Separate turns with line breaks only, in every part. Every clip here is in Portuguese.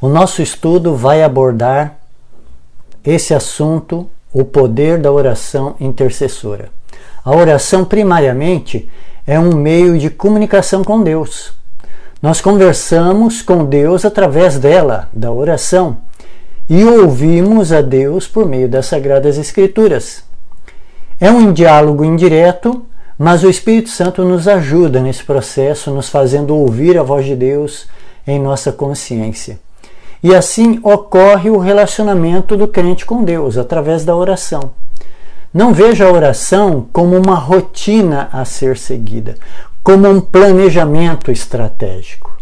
O nosso estudo vai abordar esse assunto, o poder da oração intercessora. A oração, primariamente, é um meio de comunicação com Deus. Nós conversamos com Deus através dela, da oração, e ouvimos a Deus por meio das Sagradas Escrituras. É um diálogo indireto, mas o Espírito Santo nos ajuda nesse processo, nos fazendo ouvir a voz de Deus em nossa consciência. E assim ocorre o relacionamento do crente com Deus, através da oração. Não veja a oração como uma rotina a ser seguida, como um planejamento estratégico.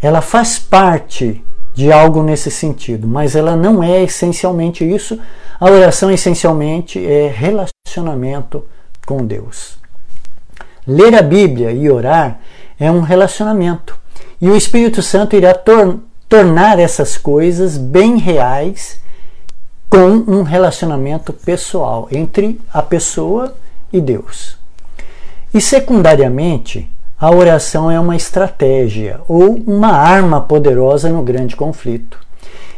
Ela faz parte de algo nesse sentido, mas ela não é essencialmente isso. A oração essencialmente é relacionamento com Deus. Ler a Bíblia e orar é um relacionamento. E o Espírito Santo irá tornar essas coisas bem reais com um relacionamento pessoal entre a pessoa e Deus. E secundariamente, a oração é uma estratégia ou uma arma poderosa no grande conflito.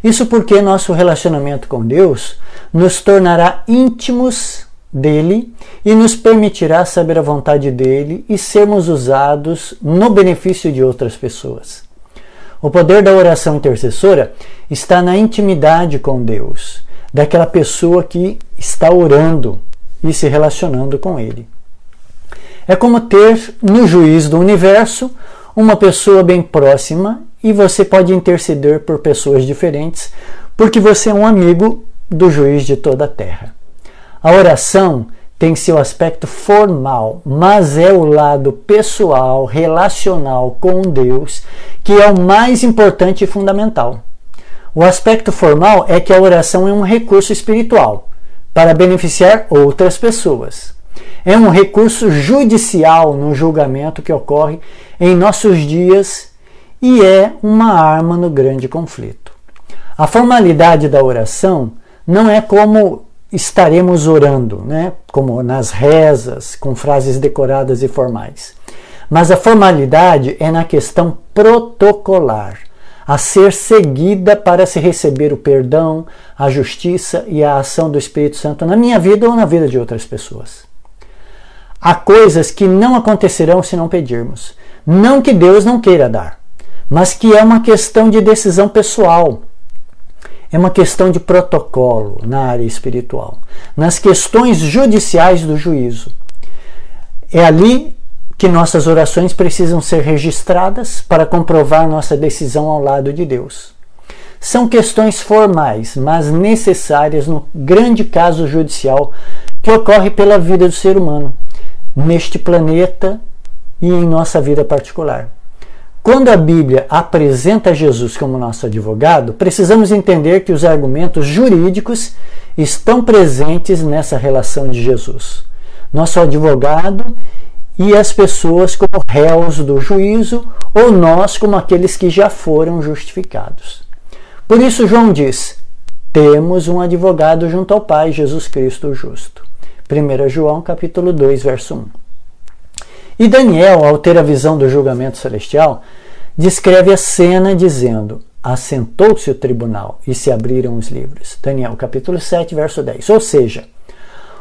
Isso porque nosso relacionamento com Deus nos tornará íntimos dele e nos permitirá saber a vontade dele e sermos usados no benefício de outras pessoas. O poder da oração intercessora está na intimidade com Deus, daquela pessoa que está orando e se relacionando com ele. É como ter no juiz do universo uma pessoa bem próxima e você pode interceder por pessoas diferentes, porque você é um amigo do juiz de toda a terra. A oração tem seu aspecto formal, mas é o lado pessoal, relacional com Deus, que é o mais importante e fundamental. O aspecto formal é que a oração é um recurso espiritual para beneficiar outras pessoas. É um recurso judicial no julgamento que ocorre em nossos dias e é uma arma no grande conflito. A formalidade da oração não é como estaremos orando, né? como nas rezas, com frases decoradas e formais. Mas a formalidade é na questão protocolar a ser seguida para se receber o perdão, a justiça e a ação do Espírito Santo na minha vida ou na vida de outras pessoas. Há coisas que não acontecerão se não pedirmos. Não que Deus não queira dar, mas que é uma questão de decisão pessoal. É uma questão de protocolo na área espiritual, nas questões judiciais do juízo. É ali que nossas orações precisam ser registradas para comprovar nossa decisão ao lado de Deus. São questões formais, mas necessárias no grande caso judicial que ocorre pela vida do ser humano, neste planeta e em nossa vida particular. Quando a Bíblia apresenta Jesus como nosso advogado, precisamos entender que os argumentos jurídicos estão presentes nessa relação de Jesus. Nosso advogado e as pessoas como réus do juízo, ou nós como aqueles que já foram justificados. Por isso, João diz: temos um advogado junto ao Pai, Jesus Cristo o justo. 1 João capítulo 2, verso 1. E Daniel, ao ter a visão do julgamento celestial, descreve a cena dizendo: Assentou-se o tribunal e se abriram os livros. Daniel capítulo 7, verso 10. Ou seja,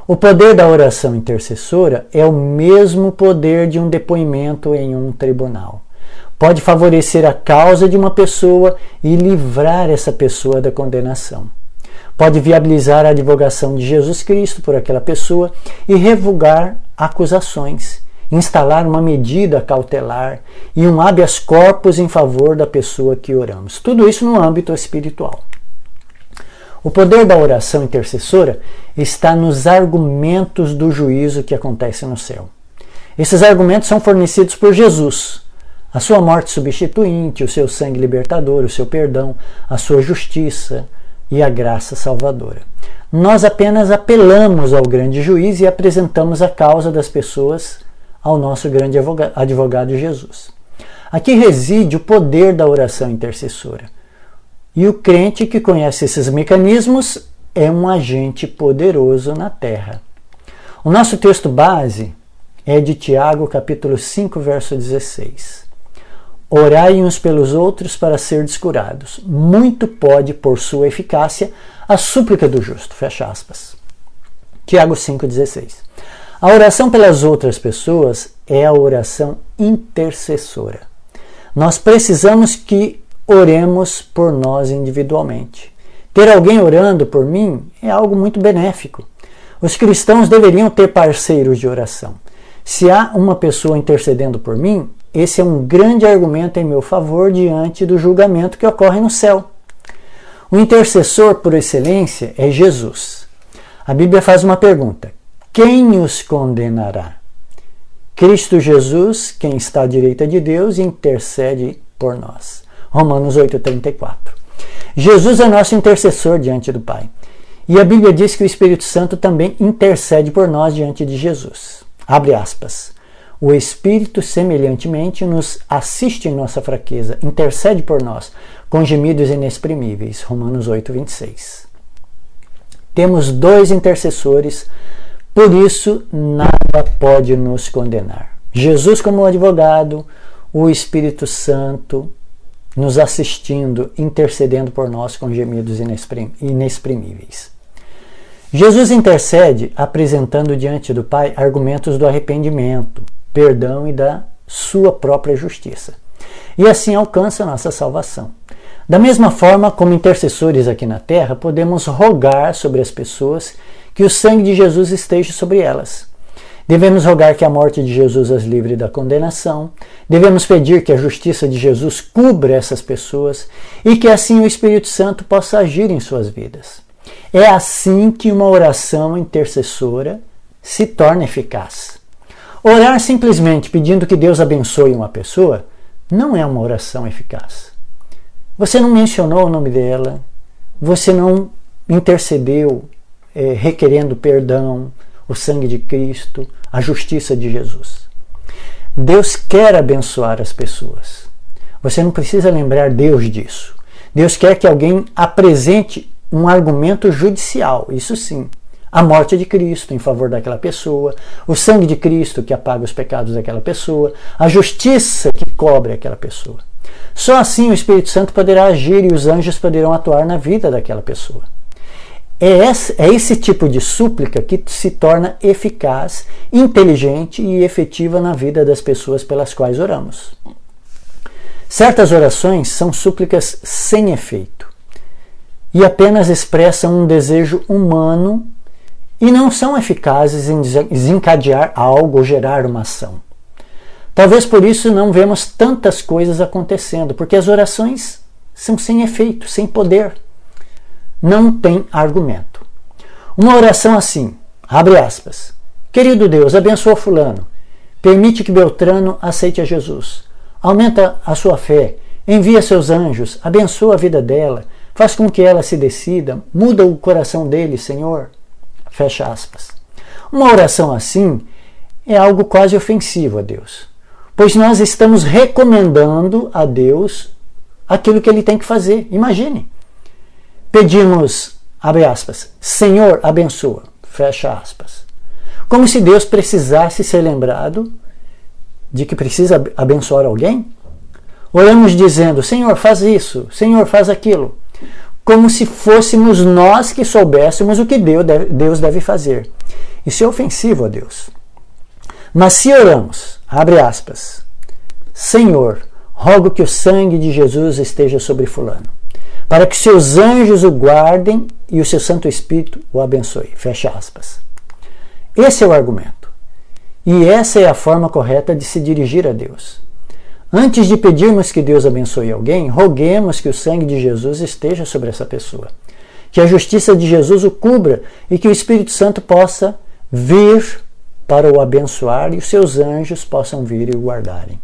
o poder da oração intercessora é o mesmo poder de um depoimento em um tribunal. Pode favorecer a causa de uma pessoa e livrar essa pessoa da condenação. Pode viabilizar a advogação de Jesus Cristo por aquela pessoa e revogar acusações, instalar uma medida cautelar e um habeas corpus em favor da pessoa que oramos. Tudo isso no âmbito espiritual. O poder da oração intercessora está nos argumentos do juízo que acontece no céu. Esses argumentos são fornecidos por Jesus. A sua morte substituinte, o seu sangue libertador, o seu perdão, a sua justiça e a graça salvadora. Nós apenas apelamos ao grande juiz e apresentamos a causa das pessoas ao nosso grande advogado Jesus. Aqui reside o poder da oração intercessora. E o crente que conhece esses mecanismos é um agente poderoso na terra. O nosso texto base é de Tiago, capítulo 5, verso 16. Orai uns pelos outros para ser descurados. Muito pode, por sua eficácia, a súplica do justo. Fecha aspas. Tiago 5,16. A oração pelas outras pessoas é a oração intercessora. Nós precisamos que oremos por nós individualmente. Ter alguém orando por mim é algo muito benéfico. Os cristãos deveriam ter parceiros de oração. Se há uma pessoa intercedendo por mim, esse é um grande argumento em meu favor diante do julgamento que ocorre no céu. O intercessor por excelência é Jesus. A Bíblia faz uma pergunta: quem os condenará? Cristo Jesus, quem está à direita de Deus, intercede por nós. Romanos 8,34. Jesus é nosso intercessor diante do Pai. E a Bíblia diz que o Espírito Santo também intercede por nós diante de Jesus. Abre aspas. O Espírito, semelhantemente, nos assiste em nossa fraqueza, intercede por nós, com gemidos inexprimíveis. Romanos 8, 26. Temos dois intercessores, por isso nada pode nos condenar. Jesus, como advogado, o Espírito Santo nos assistindo, intercedendo por nós com gemidos inexprimíveis. Jesus intercede apresentando diante do Pai argumentos do arrependimento, perdão e da sua própria justiça. E assim alcança nossa salvação. Da mesma forma, como intercessores aqui na terra, podemos rogar sobre as pessoas que o sangue de Jesus esteja sobre elas. Devemos rogar que a morte de Jesus as livre da condenação. Devemos pedir que a justiça de Jesus cubra essas pessoas e que assim o Espírito Santo possa agir em suas vidas. É assim que uma oração intercessora se torna eficaz. Orar simplesmente pedindo que Deus abençoe uma pessoa não é uma oração eficaz. Você não mencionou o nome dela, você não intercedeu é, requerendo perdão, o sangue de Cristo, a justiça de Jesus. Deus quer abençoar as pessoas. Você não precisa lembrar Deus disso. Deus quer que alguém apresente um argumento judicial, isso sim a morte de Cristo em favor daquela pessoa, o sangue de Cristo que apaga os pecados daquela pessoa, a justiça que cobre aquela pessoa. Só assim o Espírito Santo poderá agir e os anjos poderão atuar na vida daquela pessoa. É esse, é esse tipo de súplica que se torna eficaz, inteligente e efetiva na vida das pessoas pelas quais oramos. Certas orações são súplicas sem efeito e apenas expressam um desejo humano e não são eficazes em desencadear algo ou gerar uma ação. Talvez por isso não vemos tantas coisas acontecendo, porque as orações são sem efeito, sem poder. Não tem argumento. Uma oração assim, abre aspas. Querido Deus, abençoa fulano. Permite que Beltrano aceite a Jesus. Aumenta a sua fé. Envia seus anjos. Abençoa a vida dela. Faz com que ela se decida. Muda o coração dele, Senhor. Fecha aspas. Uma oração assim é algo quase ofensivo a Deus, pois nós estamos recomendando a Deus aquilo que ele tem que fazer. Imagine. Pedimos, abre aspas, Senhor, abençoa, fecha aspas. Como se Deus precisasse ser lembrado de que precisa abençoar alguém? Oramos dizendo, Senhor, faz isso, Senhor, faz aquilo como se fôssemos nós que soubéssemos o que Deus deve fazer. Isso é ofensivo a Deus. Mas se oramos, abre aspas, Senhor, rogo que o sangue de Jesus esteja sobre fulano, para que seus anjos o guardem e o seu Santo Espírito o abençoe. Fecha aspas. Esse é o argumento. E essa é a forma correta de se dirigir a Deus. Antes de pedirmos que Deus abençoe alguém, roguemos que o sangue de Jesus esteja sobre essa pessoa. Que a justiça de Jesus o cubra e que o Espírito Santo possa vir para o abençoar e os seus anjos possam vir e o guardarem.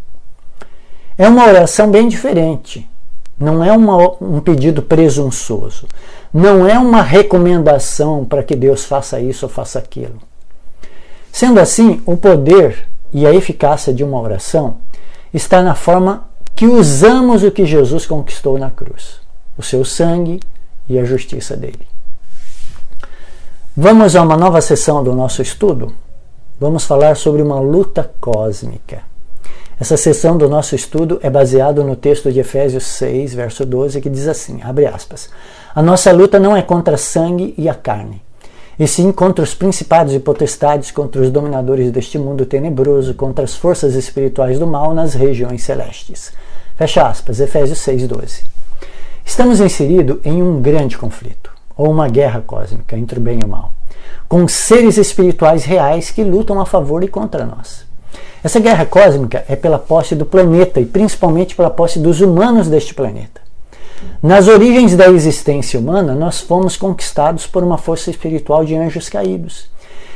É uma oração bem diferente. Não é uma, um pedido presunçoso. Não é uma recomendação para que Deus faça isso ou faça aquilo. Sendo assim, o poder e a eficácia de uma oração está na forma que usamos o que Jesus conquistou na cruz, o seu sangue e a justiça dele. Vamos a uma nova sessão do nosso estudo. Vamos falar sobre uma luta cósmica. Essa sessão do nosso estudo é baseado no texto de Efésios 6, verso 12, que diz assim: abre aspas. A nossa luta não é contra sangue e a carne, e sim contra os principados e potestades, contra os dominadores deste mundo tenebroso, contra as forças espirituais do mal nas regiões celestes. Fecha aspas, Efésios 6, 12. Estamos inseridos em um grande conflito, ou uma guerra cósmica entre o bem e o mal, com seres espirituais reais que lutam a favor e contra nós. Essa guerra cósmica é pela posse do planeta e principalmente pela posse dos humanos deste planeta. Nas origens da existência humana, nós fomos conquistados por uma força espiritual de anjos caídos.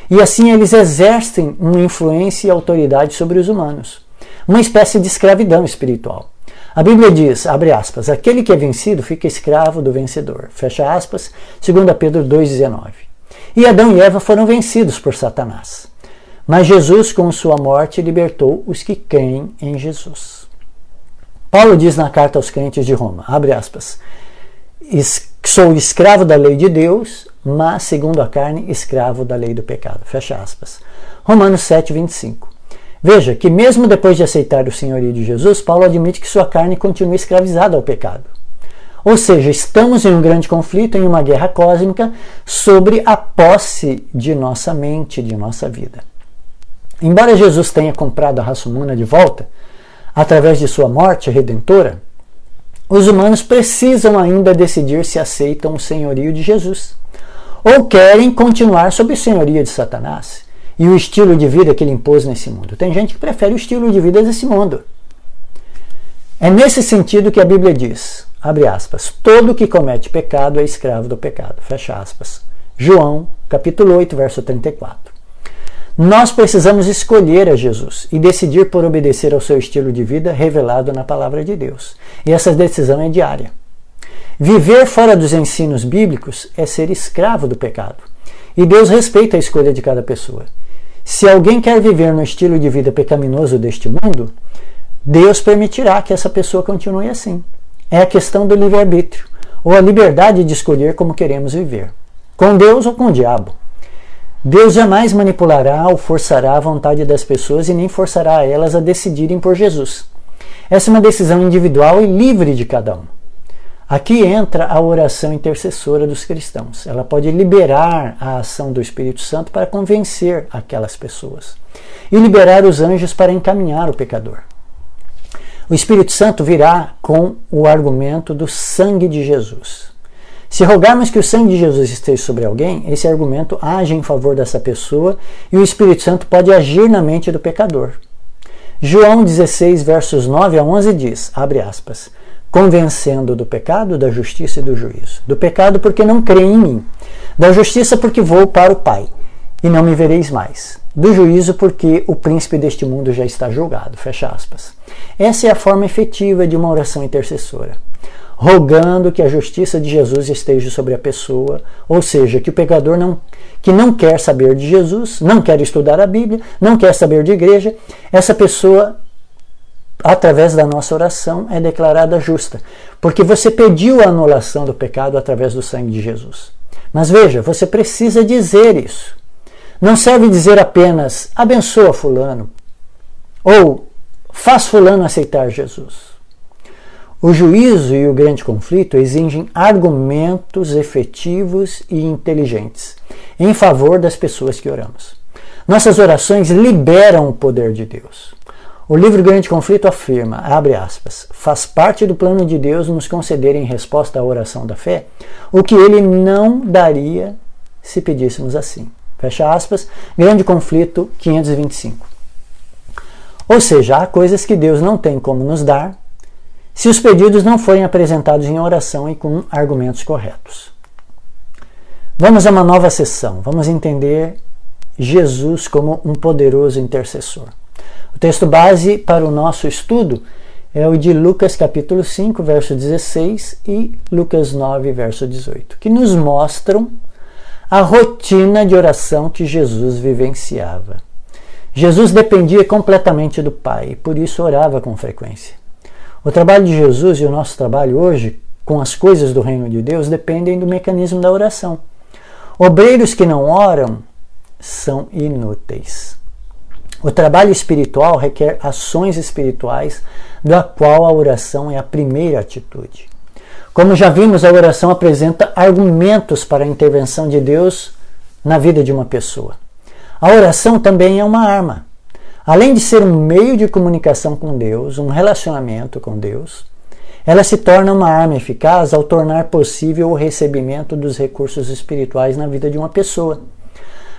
E assim eles exercem uma influência e autoridade sobre os humanos, uma espécie de escravidão espiritual. A Bíblia diz, abre aspas, aquele que é vencido fica escravo do vencedor. Fecha aspas, 2 Pedro 2,19. E Adão e Eva foram vencidos por Satanás. Mas Jesus, com sua morte, libertou os que creem em Jesus. Paulo diz na carta aos crentes de Roma, abre aspas, sou escravo da lei de Deus, mas segundo a carne, escravo da lei do pecado. Fecha aspas. Romanos 7, 25. Veja que mesmo depois de aceitar o senhorio de Jesus, Paulo admite que sua carne continua escravizada ao pecado. Ou seja, estamos em um grande conflito, em uma guerra cósmica sobre a posse de nossa mente, de nossa vida. Embora Jesus tenha comprado a raça humana de volta, através de sua morte redentora, os humanos precisam ainda decidir se aceitam o senhorio de Jesus ou querem continuar sob o senhorio de Satanás e o estilo de vida que ele impôs nesse mundo. Tem gente que prefere o estilo de vida desse mundo. É nesse sentido que a Bíblia diz, abre aspas, todo que comete pecado é escravo do pecado, fecha aspas. João, capítulo 8, verso 34. Nós precisamos escolher a Jesus e decidir por obedecer ao seu estilo de vida revelado na palavra de Deus. E essa decisão é diária. Viver fora dos ensinos bíblicos é ser escravo do pecado. E Deus respeita a escolha de cada pessoa. Se alguém quer viver no estilo de vida pecaminoso deste mundo, Deus permitirá que essa pessoa continue assim. É a questão do livre-arbítrio, ou a liberdade de escolher como queremos viver, com Deus ou com o diabo. Deus jamais manipulará ou forçará a vontade das pessoas e nem forçará elas a decidirem por Jesus. Essa é uma decisão individual e livre de cada um. Aqui entra a oração intercessora dos cristãos. Ela pode liberar a ação do Espírito Santo para convencer aquelas pessoas e liberar os anjos para encaminhar o pecador. O Espírito Santo virá com o argumento do sangue de Jesus. Se rogarmos que o sangue de Jesus esteja sobre alguém, esse argumento age em favor dessa pessoa e o Espírito Santo pode agir na mente do pecador. João 16, versos 9 a 11 diz, abre aspas, convencendo do pecado, da justiça e do juízo. Do pecado porque não crê em mim. Da justiça porque vou para o Pai e não me vereis mais. Do juízo porque o príncipe deste mundo já está julgado. Fecha aspas. Essa é a forma efetiva de uma oração intercessora rogando que a justiça de Jesus esteja sobre a pessoa, ou seja, que o pecador não que não quer saber de Jesus, não quer estudar a Bíblia, não quer saber de igreja, essa pessoa através da nossa oração é declarada justa, porque você pediu a anulação do pecado através do sangue de Jesus. Mas veja, você precisa dizer isso. Não serve dizer apenas abençoa fulano ou faz fulano aceitar Jesus. O juízo e o grande conflito exigem argumentos efetivos e inteligentes em favor das pessoas que oramos. Nossas orações liberam o poder de Deus. O livro Grande Conflito afirma, abre aspas, faz parte do plano de Deus nos conceder em resposta à oração da fé o que ele não daria se pedíssemos assim. Fecha aspas, Grande Conflito 525. Ou seja, há coisas que Deus não tem como nos dar se os pedidos não forem apresentados em oração e com argumentos corretos. Vamos a uma nova sessão. Vamos entender Jesus como um poderoso intercessor. O texto base para o nosso estudo é o de Lucas capítulo 5, verso 16 e Lucas 9, verso 18, que nos mostram a rotina de oração que Jesus vivenciava. Jesus dependia completamente do Pai e por isso orava com frequência. O trabalho de Jesus e o nosso trabalho hoje com as coisas do reino de Deus dependem do mecanismo da oração. Obreiros que não oram são inúteis. O trabalho espiritual requer ações espirituais, da qual a oração é a primeira atitude. Como já vimos, a oração apresenta argumentos para a intervenção de Deus na vida de uma pessoa. A oração também é uma arma. Além de ser um meio de comunicação com Deus, um relacionamento com Deus, ela se torna uma arma eficaz ao tornar possível o recebimento dos recursos espirituais na vida de uma pessoa.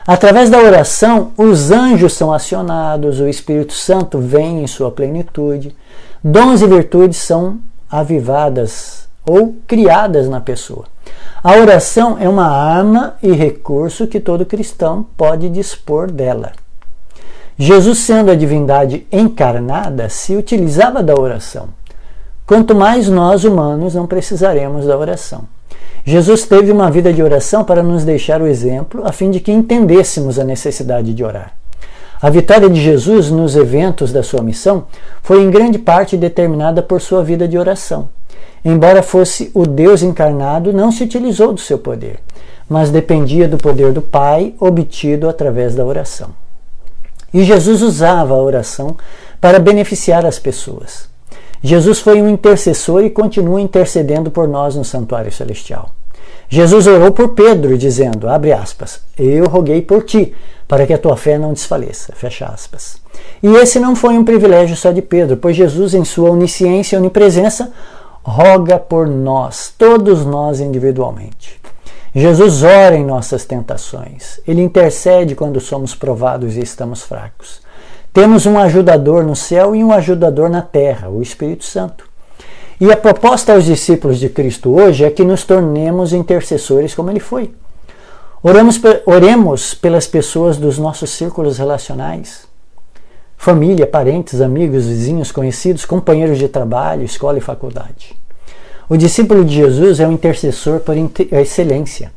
Através da oração, os anjos são acionados, o Espírito Santo vem em sua plenitude, dons e virtudes são avivadas ou criadas na pessoa. A oração é uma arma e recurso que todo cristão pode dispor dela. Jesus, sendo a divindade encarnada, se utilizava da oração. Quanto mais nós humanos não precisaremos da oração. Jesus teve uma vida de oração para nos deixar o exemplo, a fim de que entendêssemos a necessidade de orar. A vitória de Jesus nos eventos da sua missão foi em grande parte determinada por sua vida de oração. Embora fosse o Deus encarnado, não se utilizou do seu poder, mas dependia do poder do Pai obtido através da oração. E Jesus usava a oração para beneficiar as pessoas. Jesus foi um intercessor e continua intercedendo por nós no santuário celestial. Jesus orou por Pedro, dizendo, abre aspas, eu roguei por ti, para que a tua fé não desfaleça, fecha aspas. E esse não foi um privilégio só de Pedro, pois Jesus, em sua onisciência e onipresença, roga por nós, todos nós individualmente. Jesus ora em nossas tentações, ele intercede quando somos provados e estamos fracos. Temos um ajudador no céu e um ajudador na terra, o Espírito Santo. E a proposta aos discípulos de Cristo hoje é que nos tornemos intercessores como ele foi. Oremos, oremos pelas pessoas dos nossos círculos relacionais, família, parentes, amigos, vizinhos, conhecidos, companheiros de trabalho, escola e faculdade. O discípulo de Jesus é um intercessor por excelência.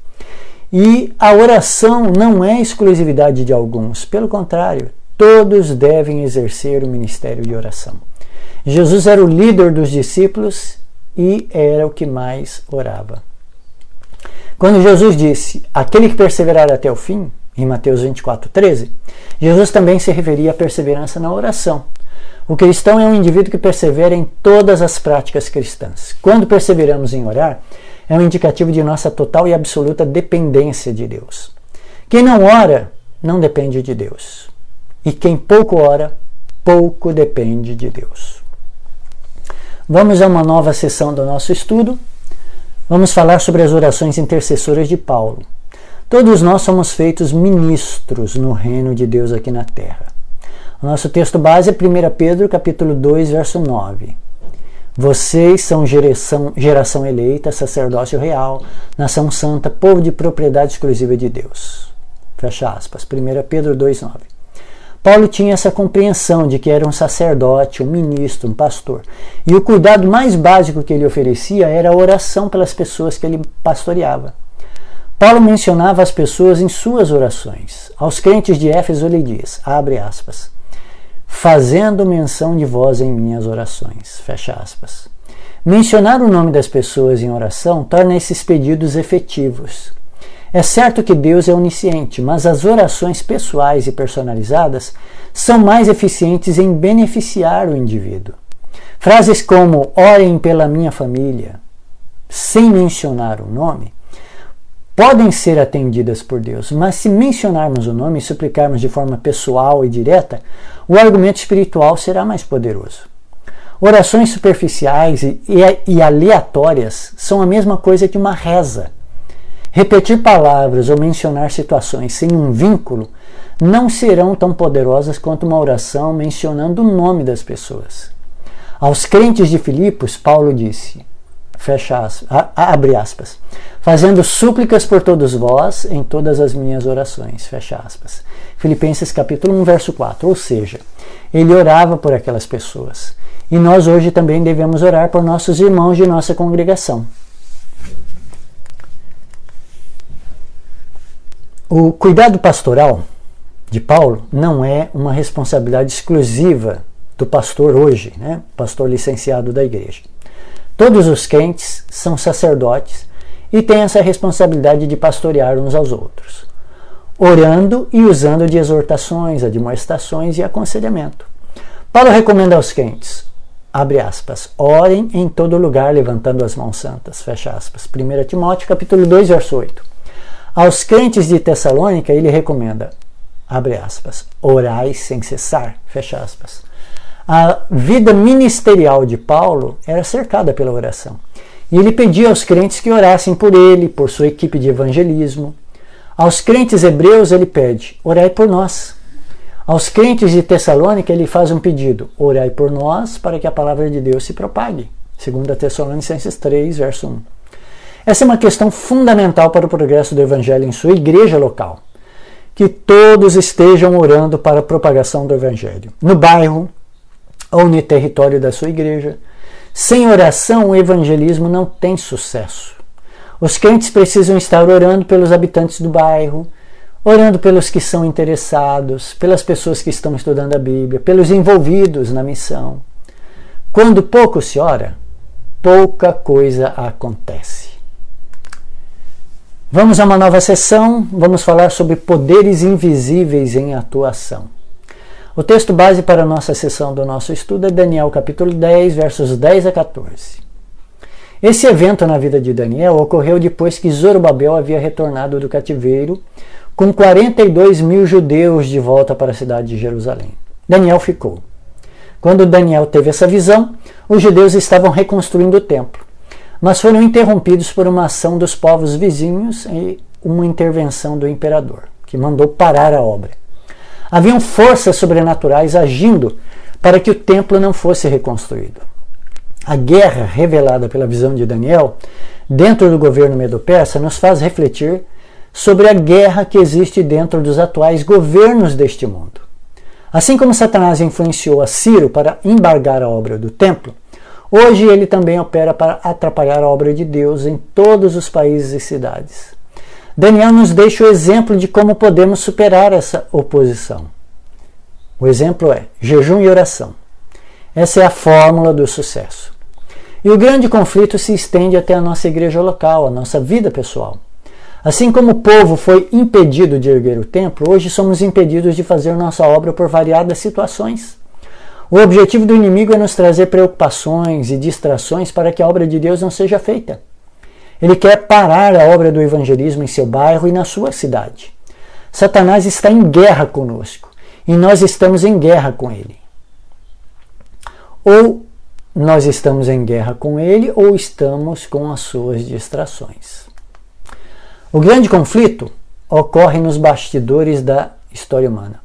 E a oração não é exclusividade de alguns, pelo contrário, Todos devem exercer o ministério de oração. Jesus era o líder dos discípulos e era o que mais orava. Quando Jesus disse, aquele que perseverar até o fim, em Mateus 24, 13, Jesus também se referia à perseverança na oração. O cristão é um indivíduo que persevera em todas as práticas cristãs. Quando perseveramos em orar, é um indicativo de nossa total e absoluta dependência de Deus. Quem não ora, não depende de Deus. E quem pouco ora, pouco depende de Deus. Vamos a uma nova sessão do nosso estudo. Vamos falar sobre as orações intercessoras de Paulo. Todos nós somos feitos ministros no reino de Deus aqui na terra. O nosso texto base é 1 Pedro capítulo 2, verso 9. Vocês são geração, geração eleita, sacerdócio real, nação santa, povo de propriedade exclusiva de Deus. Fecha aspas. 1 Pedro 2, 9. Paulo tinha essa compreensão de que era um sacerdote, um ministro, um pastor. E o cuidado mais básico que ele oferecia era a oração pelas pessoas que ele pastoreava. Paulo mencionava as pessoas em suas orações. Aos crentes de Éfeso ele diz, abre aspas, fazendo menção de vós em minhas orações, fecha aspas. Mencionar o nome das pessoas em oração torna esses pedidos efetivos. É certo que Deus é onisciente, mas as orações pessoais e personalizadas são mais eficientes em beneficiar o indivíduo. Frases como orem pela minha família, sem mencionar o nome, podem ser atendidas por Deus, mas se mencionarmos o nome e suplicarmos de forma pessoal e direta, o argumento espiritual será mais poderoso. Orações superficiais e, e, e aleatórias são a mesma coisa que uma reza Repetir palavras ou mencionar situações sem um vínculo não serão tão poderosas quanto uma oração mencionando o nome das pessoas. Aos crentes de Filipos, Paulo disse, fecha aspas, abre aspas, fazendo súplicas por todos vós em todas as minhas orações, fecha aspas. Filipenses capítulo 1, verso 4, ou seja, ele orava por aquelas pessoas. E nós hoje também devemos orar por nossos irmãos de nossa congregação. O cuidado pastoral de Paulo não é uma responsabilidade exclusiva do pastor hoje, né? pastor licenciado da igreja. Todos os crentes são sacerdotes e têm essa responsabilidade de pastorear uns aos outros. orando e usando de exortações, admoestações e aconselhamento. Paulo recomenda aos crentes, abre aspas, orem em todo lugar levantando as mãos santas, fecha aspas. 1 Timóteo capítulo 2, verso 8. Aos crentes de Tessalônica ele recomenda, abre aspas, orai sem cessar, fecha aspas. A vida ministerial de Paulo era cercada pela oração. E ele pedia aos crentes que orassem por ele, por sua equipe de evangelismo. Aos crentes hebreus ele pede: orai por nós. Aos crentes de Tessalônica ele faz um pedido: orai por nós para que a palavra de Deus se propague. 2 Tessalonicenses 3, verso 1. Essa é uma questão fundamental para o progresso do evangelho em sua igreja local. Que todos estejam orando para a propagação do evangelho. No bairro, ou no território da sua igreja. Sem oração, o evangelismo não tem sucesso. Os crentes precisam estar orando pelos habitantes do bairro, orando pelos que são interessados, pelas pessoas que estão estudando a Bíblia, pelos envolvidos na missão. Quando pouco se ora, pouca coisa acontece. Vamos a uma nova sessão, vamos falar sobre poderes invisíveis em atuação. O texto base para a nossa sessão do nosso estudo é Daniel capítulo 10, versos 10 a 14. Esse evento na vida de Daniel ocorreu depois que Zorobabel havia retornado do cativeiro com 42 mil judeus de volta para a cidade de Jerusalém. Daniel ficou. Quando Daniel teve essa visão, os judeus estavam reconstruindo o templo, mas foram interrompidos por uma ação dos povos vizinhos e uma intervenção do imperador, que mandou parar a obra. Haviam forças sobrenaturais agindo para que o templo não fosse reconstruído. A guerra revelada pela visão de Daniel dentro do governo medo-persa nos faz refletir sobre a guerra que existe dentro dos atuais governos deste mundo. Assim como Satanás influenciou a Ciro para embargar a obra do templo, hoje ele também opera para atrapalhar a obra de Deus em todos os países e cidades. Daniel nos deixa o exemplo de como podemos superar essa oposição. O exemplo é jejum e oração. Essa é a fórmula do sucesso. E o grande conflito se estende até a nossa igreja local, a nossa vida pessoal. Assim como o povo foi impedido de erguer o templo, hoje somos impedidos de fazer nossa obra por variadas situações. O objetivo do inimigo é nos trazer preocupações e distrações para que a obra de Deus não seja feita. Ele quer parar a obra do evangelismo em seu bairro e na sua cidade. Satanás está em guerra conosco e nós estamos em guerra com ele. Ou nós estamos em guerra com ele ou estamos com as suas distrações. O grande conflito ocorre nos bastidores da história humana,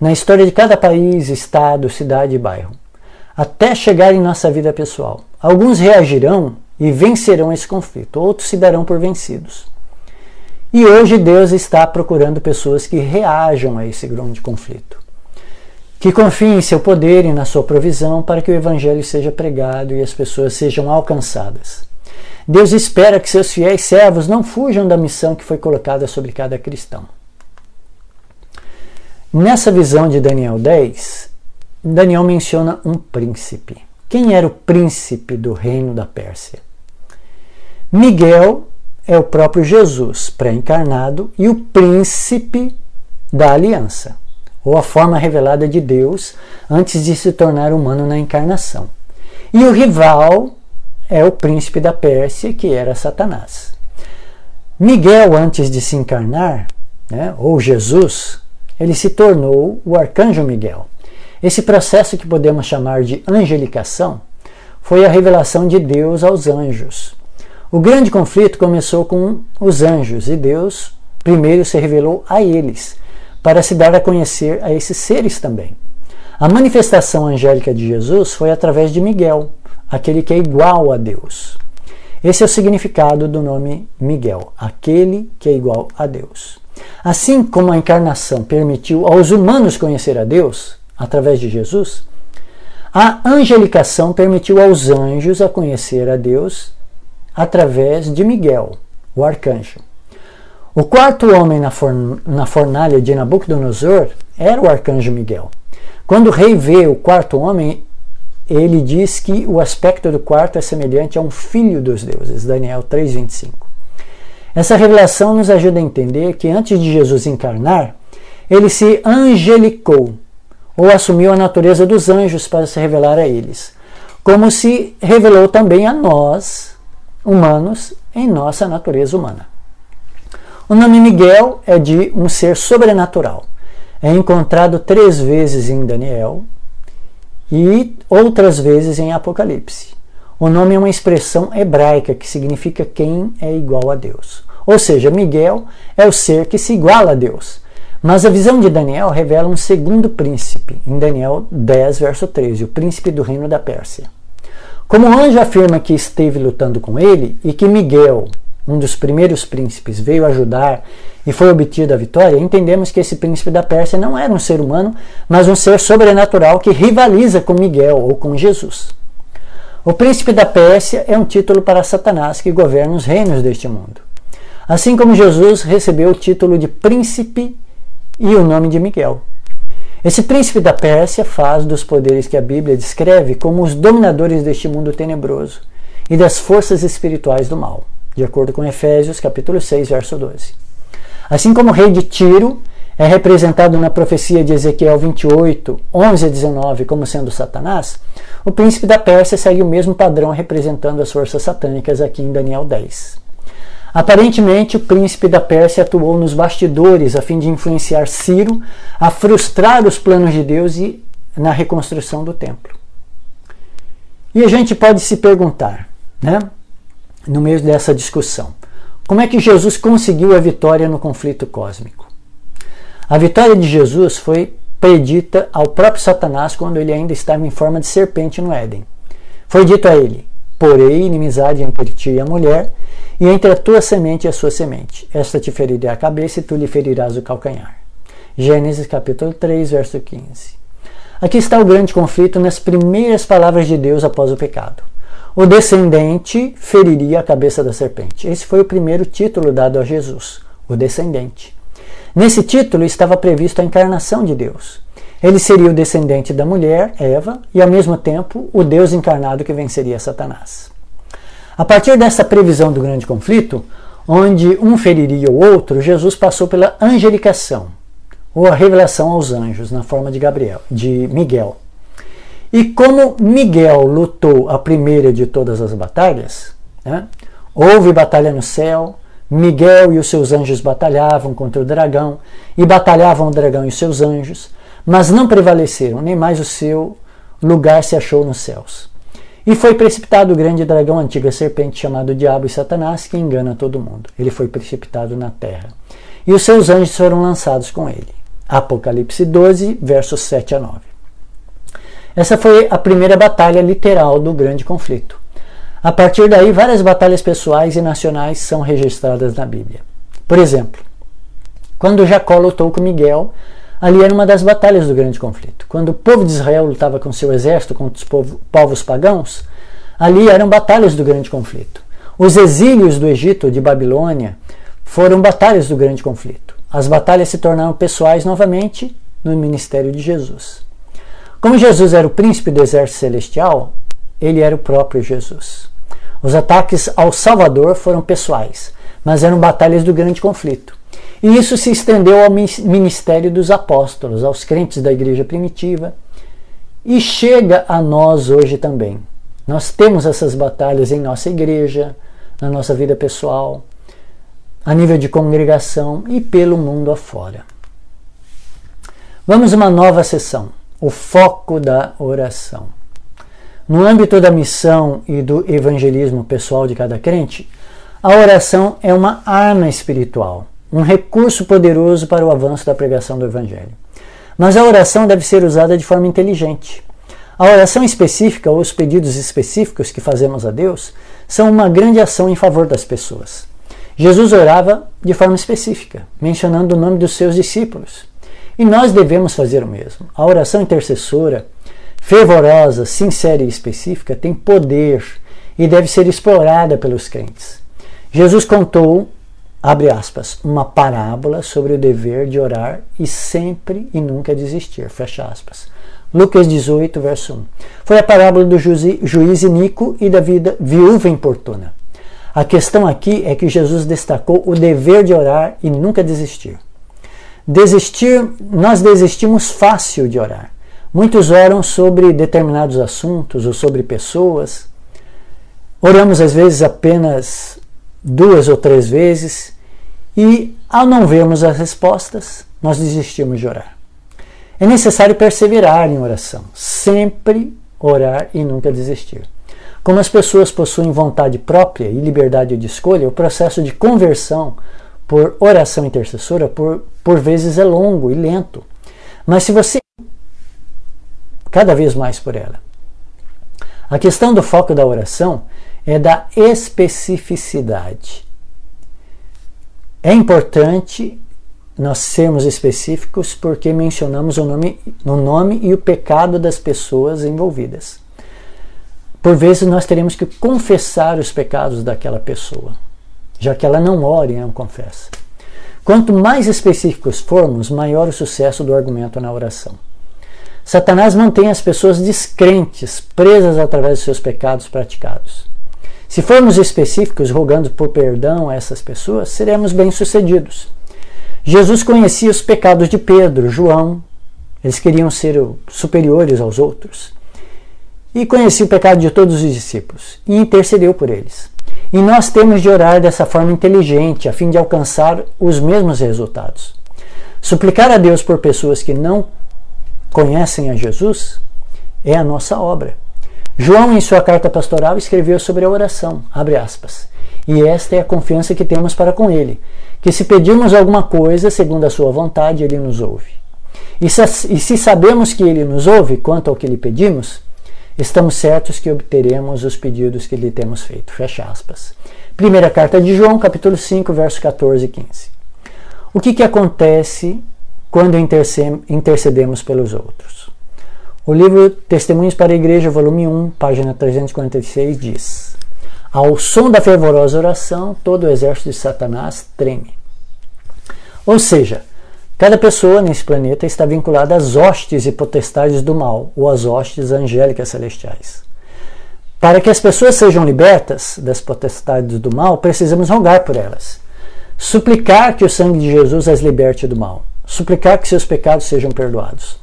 na história de cada país, estado, cidade e bairro, até chegar em nossa vida pessoal. Alguns reagirão e vencerão esse conflito, outros se darão por vencidos. E hoje Deus está procurando pessoas que reajam a esse grande conflito, que confiem em seu poder e na sua provisão para que o evangelho seja pregado e as pessoas sejam alcançadas. Deus espera que seus fiéis servos não fujam da missão que foi colocada sobre cada cristão. Nessa visão de Daniel 10, Daniel menciona um príncipe. Quem era o príncipe do reino da Pérsia? Miguel é o próprio Jesus pré-encarnado e o príncipe da aliança, ou a forma revelada de Deus antes de se tornar humano na encarnação. E o rival é o príncipe da Pérsia, que era Satanás. Miguel, antes de se encarnar, né, ou Jesus, ele se tornou o arcanjo Miguel. Esse processo que podemos chamar de angelicação foi a revelação de Deus aos anjos. O grande conflito começou com os anjos e Deus primeiro se revelou a eles, para se dar a conhecer a esses seres também. A manifestação angélica de Jesus foi através de Miguel, aquele que é igual a Deus. Esse é o significado do nome Miguel, aquele que é igual a Deus. Assim como a encarnação permitiu aos humanos conhecer a Deus através de Jesus, a angelicação permitiu aos anjos a conhecer a Deus através de Miguel, o arcanjo. O quarto homem na, forn na fornalha de Nabucodonosor era o arcanjo Miguel. Quando o rei vê o quarto homem, ele diz que o aspecto do quarto é semelhante a um filho dos deuses, Daniel 3:25. Essa revelação nos ajuda a entender que antes de Jesus encarnar, ele se angelicou, ou assumiu a natureza dos anjos para se revelar a eles, como se revelou também a nós, humanos, em nossa natureza humana. O nome Miguel é de um ser sobrenatural. É encontrado três vezes em Daniel e outras vezes em Apocalipse. O nome é uma expressão hebraica que significa quem é igual a Deus. Ou seja, Miguel é o ser que se iguala a Deus. Mas a visão de Daniel revela um segundo príncipe, em Daniel 10, verso 13, o príncipe do reino da Pérsia. Como o anjo afirma que esteve lutando com ele e que Miguel, um dos primeiros príncipes, veio ajudar e foi obtida a vitória, entendemos que esse príncipe da Pérsia não era um ser humano, mas um ser sobrenatural que rivaliza com Miguel ou com Jesus. O príncipe da Pérsia é um título para Satanás que governa os reinos deste mundo. Assim como Jesus recebeu o título de príncipe e o nome de Miguel. Esse príncipe da Pérsia faz dos poderes que a Bíblia descreve como os dominadores deste mundo tenebroso e das forças espirituais do mal de acordo com Efésios capítulo 6, verso 12. Assim como o rei de Tiro é representado na profecia de Ezequiel 28, 11 a 19 como sendo Satanás, o príncipe da Pérsia segue o mesmo padrão representando as forças satânicas aqui em Daniel 10. Aparentemente, o príncipe da Pérsia atuou nos bastidores a fim de influenciar Ciro a frustrar os planos de Deus e na reconstrução do templo. E a gente pode se perguntar, né? no meio dessa discussão. Como é que Jesus conseguiu a vitória no conflito cósmico? A vitória de Jesus foi predita ao próprio Satanás quando ele ainda estava em forma de serpente no Éden. Foi dito a ele: Porei inimizade entre ti e a mulher, e entre a tua semente e a sua semente. Esta te ferirá a cabeça e tu lhe ferirás o calcanhar. Gênesis capítulo 3, verso 15. Aqui está o grande conflito nas primeiras palavras de Deus após o pecado o descendente feriria a cabeça da serpente. Esse foi o primeiro título dado a Jesus, o descendente. Nesse título estava previsto a encarnação de Deus. Ele seria o descendente da mulher, Eva, e ao mesmo tempo o Deus encarnado que venceria Satanás. A partir dessa previsão do grande conflito, onde um feriria o outro, Jesus passou pela angelicação, ou a revelação aos anjos, na forma de Gabriel, de Miguel. E como Miguel lutou a primeira de todas as batalhas, né? houve batalha no céu, Miguel e os seus anjos batalhavam contra o dragão, e batalhavam o dragão e os seus anjos, mas não prevaleceram, nem mais o seu lugar se achou nos céus. E foi precipitado o grande dragão, antiga serpente chamado Diabo e Satanás, que engana todo mundo. Ele foi precipitado na terra. E os seus anjos foram lançados com ele. Apocalipse 12, versos 7 a 9. Essa foi a primeira batalha literal do grande conflito. A partir daí, várias batalhas pessoais e nacionais são registradas na Bíblia. Por exemplo, quando Jacó lutou com Miguel, ali era uma das batalhas do grande conflito. Quando o povo de Israel lutava com seu exército contra os povos pagãos, ali eram batalhas do grande conflito. Os exílios do Egito, de Babilônia, foram batalhas do grande conflito. As batalhas se tornaram pessoais novamente no ministério de Jesus. Como Jesus era o príncipe do exército celestial, ele era o próprio Jesus. Os ataques ao Salvador foram pessoais, mas eram batalhas do grande conflito. E isso se estendeu ao ministério dos apóstolos, aos crentes da igreja primitiva, e chega a nós hoje também. Nós temos essas batalhas em nossa igreja, na nossa vida pessoal, a nível de congregação e pelo mundo afora. Vamos a uma nova sessão o foco da oração. No âmbito da missão e do evangelismo pessoal de cada crente, a oração é uma arma espiritual, um recurso poderoso para o avanço da pregação do evangelho. Mas a oração deve ser usada de forma inteligente. A oração específica ou os pedidos específicos que fazemos a Deus são uma grande ação em favor das pessoas. Jesus orava de forma específica, mencionando o nome dos seus discípulos. E nós devemos fazer o mesmo. A oração intercessora, fervorosa, sincera e específica, tem poder e deve ser explorada pelos crentes. Jesus contou, abre aspas, uma parábola sobre o dever de orar e sempre e nunca desistir, fecha aspas. Lucas 18, verso 1. Foi a parábola do juiz Inico e da vida viúva importuna. A questão aqui é que Jesus destacou o dever de orar e nunca desistir. Desistir, nós desistimos fácil de orar. Muitos oram sobre determinados assuntos ou sobre pessoas. Oramos às vezes apenas duas ou três vezes e, ao não vermos as respostas, nós desistimos de orar. É necessário perseverar em oração, sempre orar e nunca desistir. Como as pessoas possuem vontade própria e liberdade de escolha, o processo de conversão por oração intercessora, por, por vezes, é longo e lento. Mas se você cada vez mais por ela. A questão do foco da oração é da especificidade. É importante nós sermos específicos porque mencionamos o nome, o nome e o pecado das pessoas envolvidas. Por vezes nós teremos que confessar os pecados daquela pessoa, já que ela não ora e não confessa. Quanto mais específicos formos, maior o sucesso do argumento na oração. Satanás mantém as pessoas descrentes, presas através dos seus pecados praticados. Se formos específicos, rogando por perdão a essas pessoas, seremos bem-sucedidos. Jesus conhecia os pecados de Pedro, João, eles queriam ser superiores aos outros. E conhecia o pecado de todos os discípulos e intercedeu por eles. E nós temos de orar dessa forma inteligente, a fim de alcançar os mesmos resultados. Suplicar a Deus por pessoas que não conhecem a Jesus é a nossa obra. João, em sua carta pastoral, escreveu sobre a oração, abre aspas, e esta é a confiança que temos para com Ele, que se pedirmos alguma coisa segundo a Sua vontade, Ele nos ouve. E se, e se sabemos que Ele nos ouve quanto ao que lhe pedimos, estamos certos que obteremos os pedidos que lhe temos feito. Fecha aspas. Primeira carta de João, capítulo 5, versos 14 e 15. O que, que acontece quando intercedemos pelos outros? O livro Testemunhos para a Igreja, volume 1, página 346, diz: Ao som da fervorosa oração, todo o exército de Satanás treme. Ou seja, cada pessoa nesse planeta está vinculada às hostes e potestades do mal, ou às hostes angélicas celestiais. Para que as pessoas sejam libertas das potestades do mal, precisamos rogar por elas. Suplicar que o sangue de Jesus as liberte do mal. Suplicar que seus pecados sejam perdoados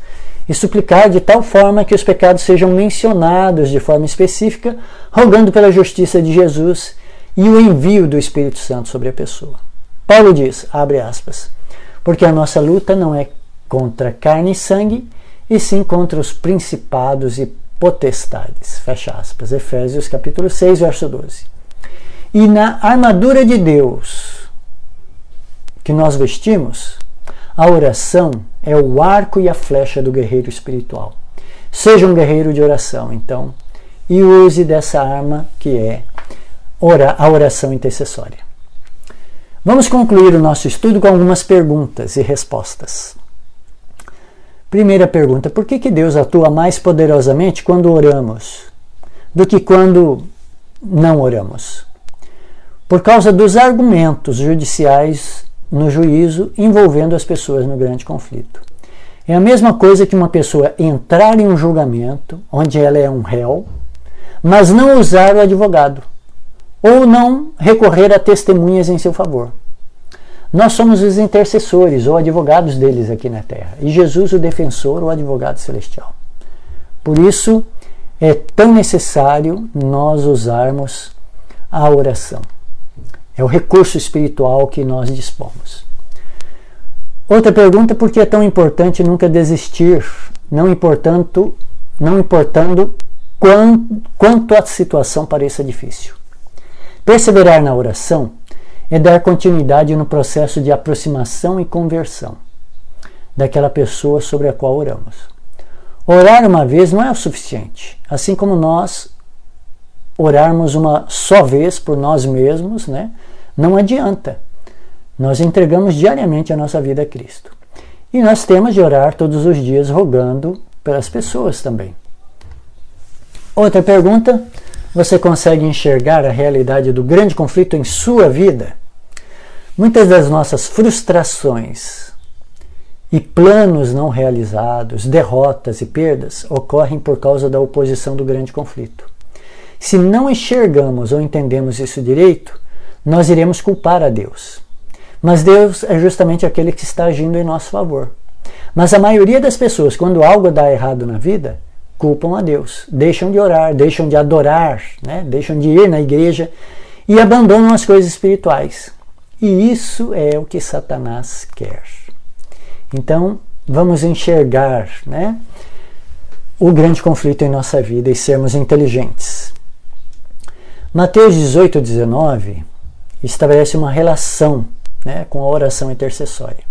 e suplicar de tal forma que os pecados sejam mencionados de forma específica, rogando pela justiça de Jesus e o envio do Espírito Santo sobre a pessoa. Paulo diz, abre aspas, porque a nossa luta não é contra carne e sangue, e sim contra os principados e potestades. Fecha aspas. Efésios capítulo 6, verso 12. E na armadura de Deus que nós vestimos, a oração é o arco e a flecha do guerreiro espiritual. Seja um guerreiro de oração, então, e use dessa arma que é a oração intercessória. Vamos concluir o nosso estudo com algumas perguntas e respostas. Primeira pergunta: por que, que Deus atua mais poderosamente quando oramos do que quando não oramos? Por causa dos argumentos judiciais no juízo envolvendo as pessoas no grande conflito. É a mesma coisa que uma pessoa entrar em um julgamento onde ela é um réu, mas não usar o advogado, ou não recorrer a testemunhas em seu favor. Nós somos os intercessores ou advogados deles aqui na terra, e Jesus o defensor ou advogado celestial. Por isso é tão necessário nós usarmos a oração. É o recurso espiritual que nós dispomos. Outra pergunta: por que é tão importante nunca desistir, não importando, não importando quanto, quanto a situação pareça difícil? Perseverar na oração é dar continuidade no processo de aproximação e conversão daquela pessoa sobre a qual oramos. Orar uma vez não é o suficiente, assim como nós orarmos uma só vez por nós mesmos, né? Não adianta. Nós entregamos diariamente a nossa vida a Cristo. E nós temos de orar todos os dias rogando pelas pessoas também. Outra pergunta: você consegue enxergar a realidade do grande conflito em sua vida? Muitas das nossas frustrações e planos não realizados, derrotas e perdas ocorrem por causa da oposição do grande conflito. Se não enxergamos ou entendemos isso direito, nós iremos culpar a Deus. Mas Deus é justamente aquele que está agindo em nosso favor. Mas a maioria das pessoas, quando algo dá errado na vida, culpam a Deus, deixam de orar, deixam de adorar, né? deixam de ir na igreja e abandonam as coisas espirituais. E isso é o que Satanás quer. Então, vamos enxergar né, o grande conflito em nossa vida e sermos inteligentes. Mateus 18, 19 estabelece uma relação né, com a oração intercessória.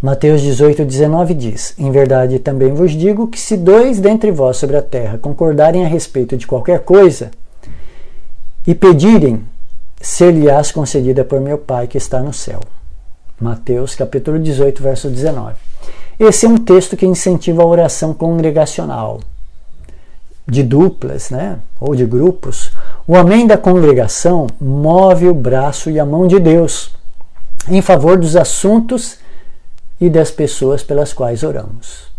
Mateus 18, 19 diz: Em verdade também vos digo que se dois dentre vós sobre a terra concordarem a respeito de qualquer coisa e pedirem, ser-lhe-ás concedida por meu Pai que está no céu. Mateus capítulo 18, verso 19. Esse é um texto que incentiva a oração congregacional, de duplas, né, ou de grupos. O amém da congregação move o braço e a mão de Deus em favor dos assuntos e das pessoas pelas quais oramos.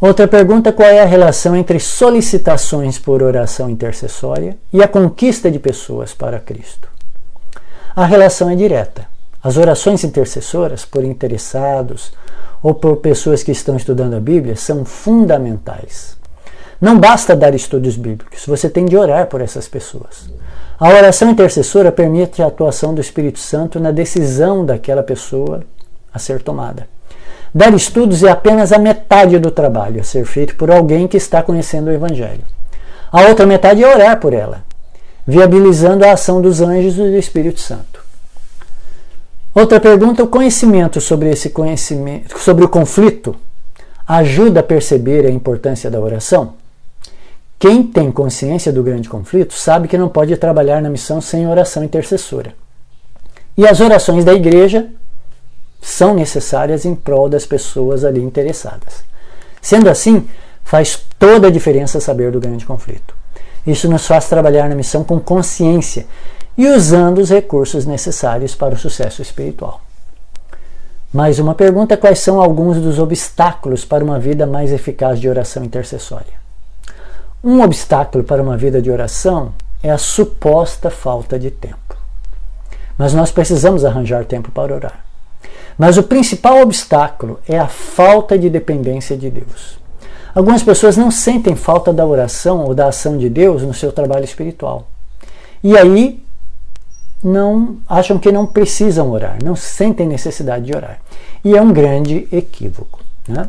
Outra pergunta: qual é a relação entre solicitações por oração intercessória e a conquista de pessoas para Cristo? A relação é direta. As orações intercessoras por interessados ou por pessoas que estão estudando a Bíblia são fundamentais. Não basta dar estudos bíblicos, você tem de orar por essas pessoas. A oração intercessora permite a atuação do Espírito Santo na decisão daquela pessoa a ser tomada. Dar estudos é apenas a metade do trabalho a ser feito por alguém que está conhecendo o Evangelho. A outra metade é orar por ela, viabilizando a ação dos anjos e do Espírito Santo. Outra pergunta: o conhecimento sobre esse conhecimento, sobre o conflito, ajuda a perceber a importância da oração? Quem tem consciência do grande conflito sabe que não pode trabalhar na missão sem oração intercessora. E as orações da igreja são necessárias em prol das pessoas ali interessadas. Sendo assim, faz toda a diferença saber do grande conflito. Isso nos faz trabalhar na missão com consciência e usando os recursos necessários para o sucesso espiritual. Mais uma pergunta: quais são alguns dos obstáculos para uma vida mais eficaz de oração intercessória? Um obstáculo para uma vida de oração é a suposta falta de tempo. Mas nós precisamos arranjar tempo para orar. Mas o principal obstáculo é a falta de dependência de Deus. Algumas pessoas não sentem falta da oração ou da ação de Deus no seu trabalho espiritual. E aí não acham que não precisam orar, não sentem necessidade de orar. E é um grande equívoco. Né?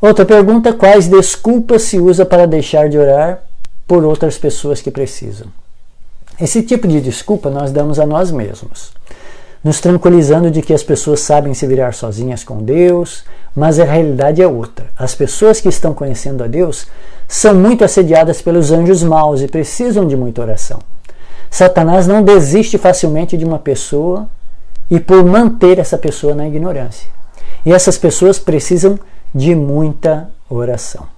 Outra pergunta: quais desculpas se usa para deixar de orar por outras pessoas que precisam? Esse tipo de desculpa nós damos a nós mesmos nos tranquilizando de que as pessoas sabem se virar sozinhas com Deus, mas a realidade é outra. As pessoas que estão conhecendo a Deus são muito assediadas pelos anjos maus e precisam de muita oração. Satanás não desiste facilmente de uma pessoa e por manter essa pessoa na ignorância. E essas pessoas precisam de muita oração.